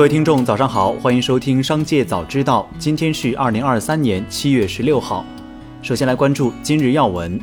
各位听众，早上好，欢迎收听《商界早知道》。今天是二零二三年七月十六号。首先来关注今日要闻。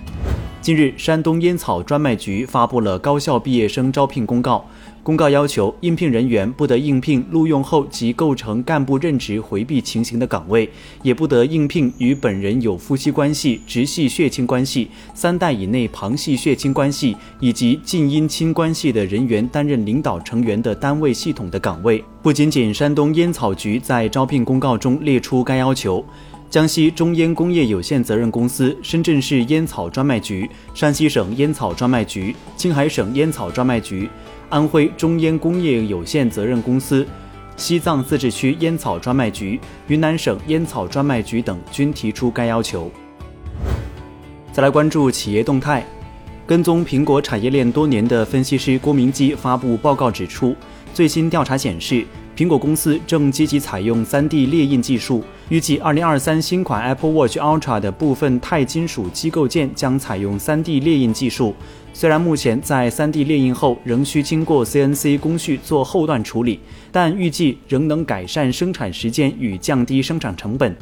近日，山东烟草专卖局发布了高校毕业生招聘公告。公告要求，应聘人员不得应聘录用后即构成干部任职回避情形的岗位，也不得应聘与本人有夫妻关系、直系血亲关系、三代以内旁系血亲关系以及近姻亲关系的人员担任领导成员的单位系统的岗位。不仅仅山东烟草局在招聘公告中列出该要求，江西中烟工业有限责任公司、深圳市烟草专卖局、山西省烟草专卖局、青海省烟草专卖局。安徽中烟工业有限责任公司、西藏自治区烟草专卖局、云南省烟草专卖局等均提出该要求。再来关注企业动态，跟踪苹果产业链多年的分析师郭明基发布报告指出，最新调查显示，苹果公司正积极采用 3D 列印技术，预计2023新款 Apple Watch Ultra 的部分钛金属机构件将采用 3D 列印技术。虽然目前在 3D 列印后仍需经过 CNC 工序做后段处理，但预计仍能改善生产时间与降低生产成本。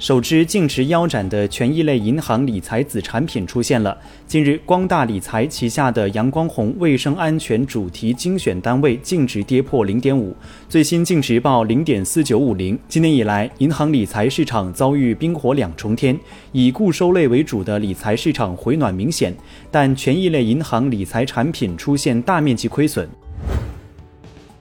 首支净值腰斩的权益类银行理财子产品出现了。近日，光大理财旗下的阳光红卫生安全主题精选单位净值跌破零点五，最新净值报零点四九五零。今年以来，银行理财市场遭遇冰火两重天，以固收类为主的理财市场回暖明显，但权益类银行理财产品出现大面积亏损。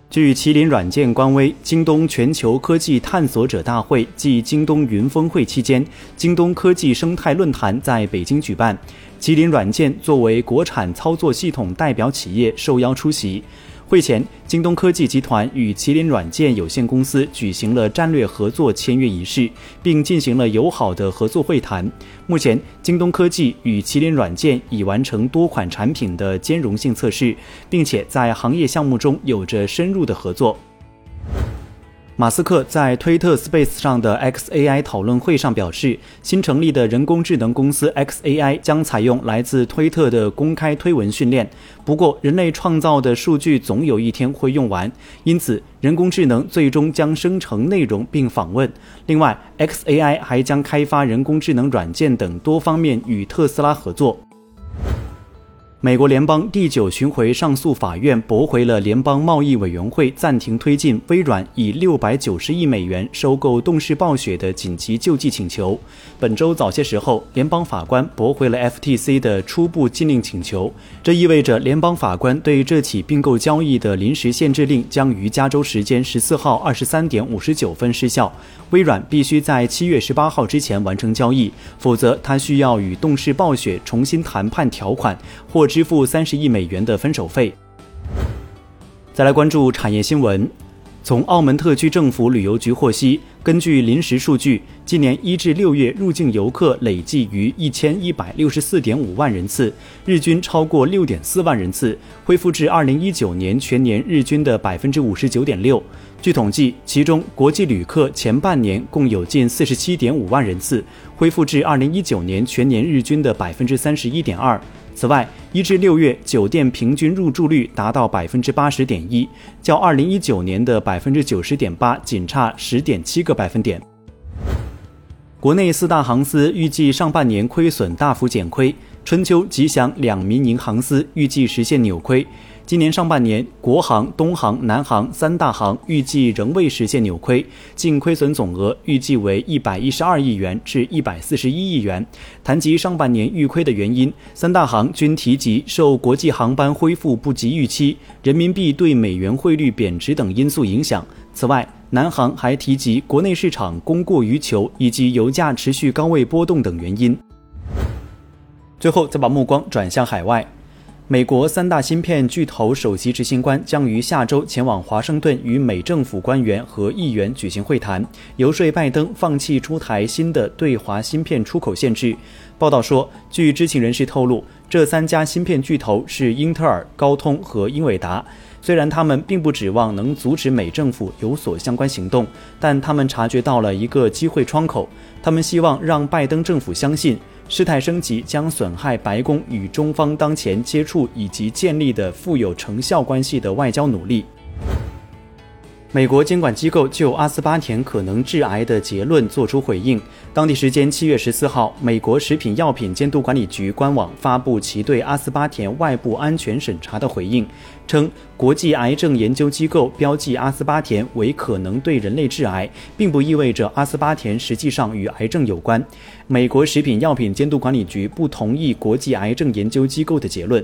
据麒麟软件官微，京东全球科技探索者大会暨京东云峰会期间，京东科技生态论坛在北京举办，麒麟软件作为国产操作系统代表企业受邀出席。会前，京东科技集团与麒麟软件有限公司举行了战略合作签约仪式，并进行了友好的合作会谈。目前，京东科技与麒麟软件已完成多款产品的兼容性测试，并且在行业项目中有着深入的合作。马斯克在推特 Space 上的 XAI 讨论会上表示，新成立的人工智能公司 XAI 将采用来自推特的公开推文训练。不过，人类创造的数据总有一天会用完，因此人工智能最终将生成内容并访问。另外，XAI 还将开发人工智能软件等多方面与特斯拉合作。美国联邦第九巡回上诉法院驳回了联邦贸易委员会暂停推进微软以六百九十亿美元收购动视暴雪的紧急救济请求。本周早些时候，联邦法官驳回了 FTC 的初步禁令请求，这意味着联邦法官对这起并购交易的临时限制令将于加州时间十四号二十三点五十九分失效。微软必须在七月十八号之前完成交易，否则它需要与动视暴雪重新谈判条款或。支付三十亿美元的分手费。再来关注产业新闻，从澳门特区政府旅游局获悉，根据临时数据，今年一至六月入境游客累计逾一千一百六十四点五万人次，日均超过六点四万人次，恢复至二零一九年全年日均的百分之五十九点六。据统计，其中国际旅客前半年共有近四十七点五万人次，恢复至二零一九年全年日均的百分之三十一点二。此外，一至六月酒店平均入住率达到百分之八十点一，较二零一九年的百分之九十点八仅差十点七个百分点。国内四大航司预计上半年亏损大幅减亏，春秋、吉祥两民营航司预计实现扭亏。今年上半年，国航、东航、南航三大航预计仍未实现扭亏，净亏损总额预计为一百一十二亿元至一百四十一亿元。谈及上半年预亏的原因，三大航均提及受国际航班恢复不及预期、人民币对美元汇率贬值等因素影响。此外，南航还提及国内市场供过于求以及油价持续高位波动等原因。最后，再把目光转向海外。美国三大芯片巨头首席执行官将于下周前往华盛顿与美政府官员和议员举行会谈，游说拜登放弃出台新的对华芯片出口限制。报道说，据知情人士透露，这三家芯片巨头是英特尔、高通和英伟达。虽然他们并不指望能阻止美政府有所相关行动，但他们察觉到了一个机会窗口。他们希望让拜登政府相信。事态升级将损害白宫与中方当前接触以及建立的富有成效关系的外交努力。美国监管机构就阿斯巴甜可能致癌的结论作出回应。当地时间七月十四号，美国食品药品监督管理局官网发布其对阿斯巴甜外部安全审查的回应，称国际癌症研究机构标记阿斯巴甜为可能对人类致癌，并不意味着阿斯巴甜实际上与癌症有关。美国食品药品监督管理局不同意国际癌症研究机构的结论。